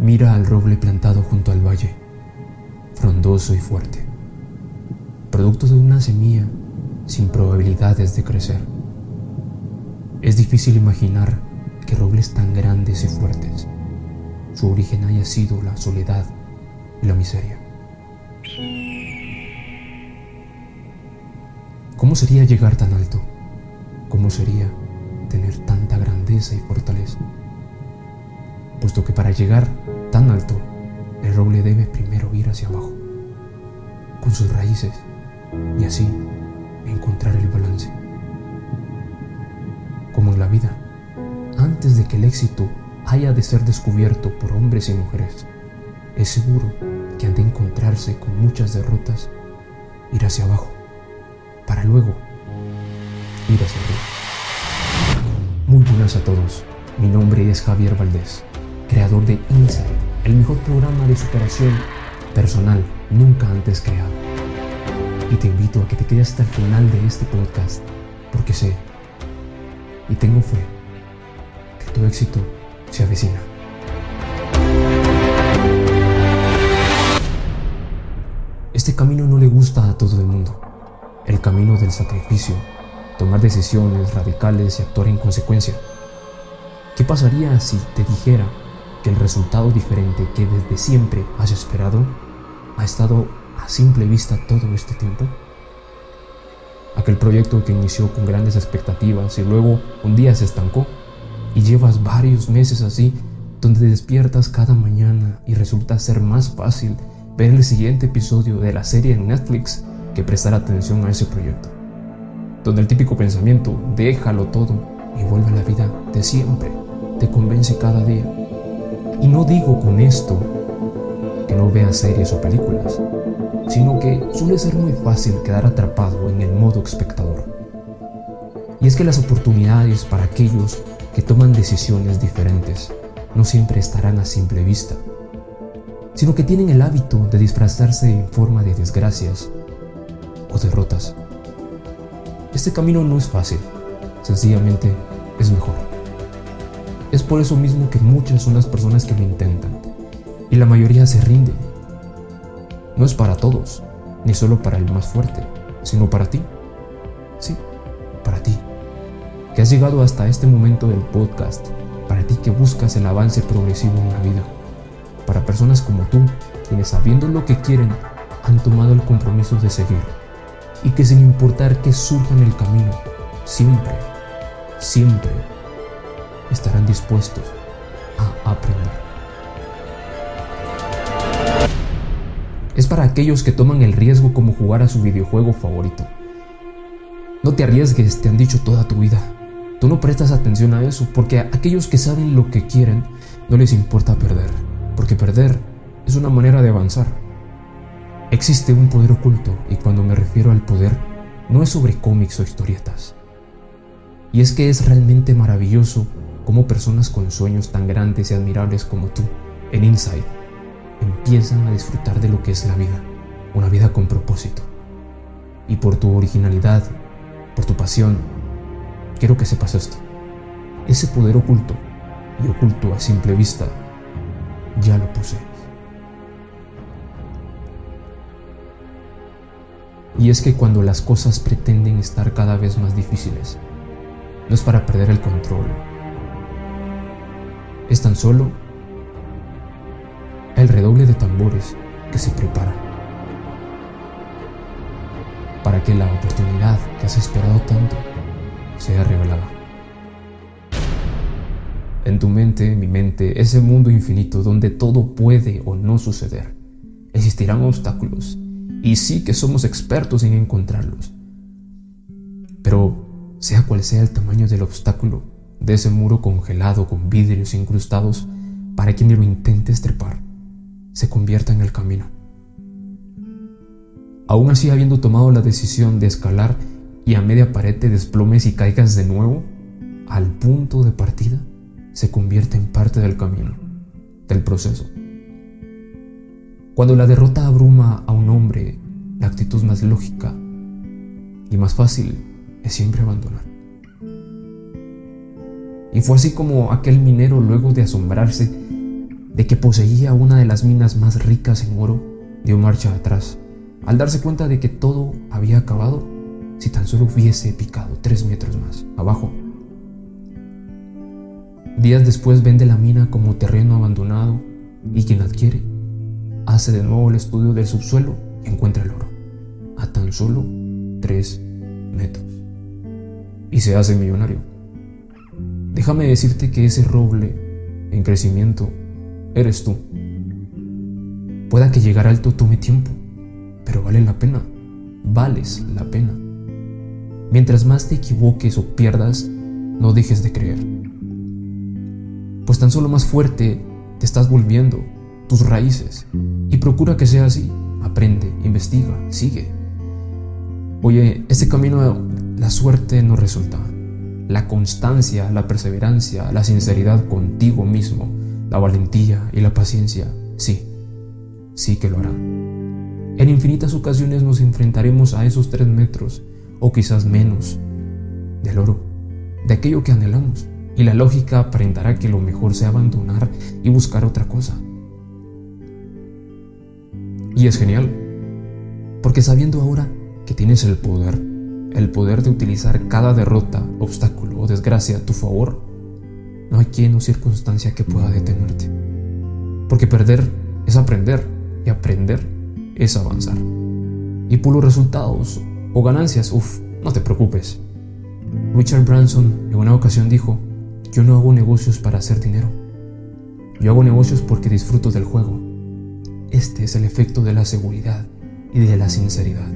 Mira al roble plantado junto al valle, frondoso y fuerte, producto de una semilla sin probabilidades de crecer. Es difícil imaginar que robles tan grandes y fuertes, su origen haya sido la soledad y la miseria. ¿Cómo sería llegar tan alto? ¿Cómo sería tener tanta grandeza y fortaleza? Que para llegar tan alto, el roble debe primero ir hacia abajo, con sus raíces, y así encontrar el balance. Como en la vida, antes de que el éxito haya de ser descubierto por hombres y mujeres, es seguro que han de encontrarse con muchas derrotas, ir hacia abajo, para luego ir hacia arriba. Muy buenas a todos, mi nombre es Javier Valdés, creador de Insight, el mejor programa de superación personal nunca antes creado. Y te invito a que te quedes hasta el final de este podcast, porque sé y tengo fe que tu éxito se avecina. Este camino no le gusta a todo el mundo. El camino del sacrificio, tomar decisiones radicales y actuar en consecuencia. ¿Qué pasaría si te dijera que el resultado diferente que desde siempre has esperado ha estado a simple vista todo este tiempo? Aquel proyecto que inició con grandes expectativas y luego un día se estancó y llevas varios meses así donde despiertas cada mañana y resulta ser más fácil ver el siguiente episodio de la serie en Netflix que prestar atención a ese proyecto. Donde el típico pensamiento, déjalo todo y vuelve a la vida de siempre, te convence cada día. Y no digo con esto que no veas series o películas, sino que suele ser muy fácil quedar atrapado en el modo espectador. Y es que las oportunidades para aquellos que toman decisiones diferentes no siempre estarán a simple vista, sino que tienen el hábito de disfrazarse en forma de desgracias o derrotas. Este camino no es fácil, sencillamente es mejor. Es por eso mismo que muchas son las personas que lo intentan. Y la mayoría se rinde. No es para todos, ni solo para el más fuerte, sino para ti. Sí, para ti, que has llegado hasta este momento del podcast, para ti que buscas el avance progresivo en la vida, para personas como tú, quienes sabiendo lo que quieren, han tomado el compromiso de seguir, y que sin importar que surja en el camino, siempre, siempre estarán dispuestos a aprender. es para aquellos que toman el riesgo como jugar a su videojuego favorito. No te arriesgues, te han dicho toda tu vida. Tú no prestas atención a eso porque a aquellos que saben lo que quieren no les importa perder, porque perder es una manera de avanzar. Existe un poder oculto y cuando me refiero al poder no es sobre cómics o historietas. Y es que es realmente maravilloso cómo personas con sueños tan grandes y admirables como tú en Inside empiezan a disfrutar de lo que es la vida, una vida con propósito. Y por tu originalidad, por tu pasión, quiero que sepas esto. Ese poder oculto y oculto a simple vista, ya lo posees. Y es que cuando las cosas pretenden estar cada vez más difíciles, no es para perder el control. Es tan solo el redoble de tambores que se prepara para que la oportunidad que has esperado tanto sea revelada. En tu mente, mi mente, ese mundo infinito donde todo puede o no suceder. Existirán obstáculos y sí que somos expertos en encontrarlos. Pero sea cual sea el tamaño del obstáculo, de ese muro congelado con vidrios incrustados, para quien lo intente trepar, se convierta en el camino. Aún así, habiendo tomado la decisión de escalar y a media pared te desplomes y caigas de nuevo, al punto de partida, se convierte en parte del camino, del proceso. Cuando la derrota abruma a un hombre, la actitud más lógica y más fácil es siempre abandonar. Y fue así como aquel minero, luego de asombrarse de que poseía una de las minas más ricas en oro, dio marcha atrás, al darse cuenta de que todo había acabado si tan solo hubiese picado tres metros más abajo. Días después vende la mina como terreno abandonado y quien adquiere hace de nuevo el estudio del subsuelo y encuentra el oro, a tan solo tres metros. Y se hace millonario. Déjame decirte que ese roble en crecimiento eres tú. Pueda que llegar alto tome tiempo, pero vale la pena, vales la pena. Mientras más te equivoques o pierdas, no dejes de creer. Pues tan solo más fuerte te estás volviendo tus raíces y procura que sea así. Aprende, investiga, sigue. Oye, este camino la suerte no resulta. La constancia, la perseverancia, la sinceridad contigo mismo, la valentía y la paciencia, sí, sí que lo harán. En infinitas ocasiones nos enfrentaremos a esos tres metros, o quizás menos, del oro, de aquello que anhelamos, y la lógica aparentará que lo mejor sea abandonar y buscar otra cosa. Y es genial, porque sabiendo ahora que tienes el poder, el poder de utilizar cada derrota, obstáculo o desgracia a tu favor, no hay quien o circunstancia que pueda detenerte. Porque perder es aprender y aprender es avanzar. Y por los resultados o ganancias, uff, no te preocupes. Richard Branson en una ocasión dijo, yo no hago negocios para hacer dinero. Yo hago negocios porque disfruto del juego. Este es el efecto de la seguridad y de la sinceridad.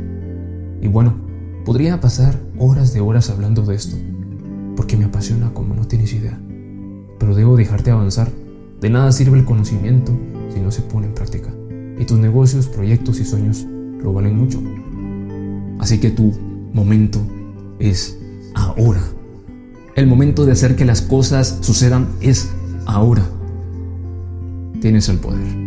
Y bueno, podría pasar horas de horas hablando de esto, porque me apasiona como no tienes idea pero debo dejarte avanzar. De nada sirve el conocimiento si no se pone en práctica. Y tus negocios, proyectos y sueños lo valen mucho. Así que tu momento es ahora. El momento de hacer que las cosas sucedan es ahora. Tienes el poder.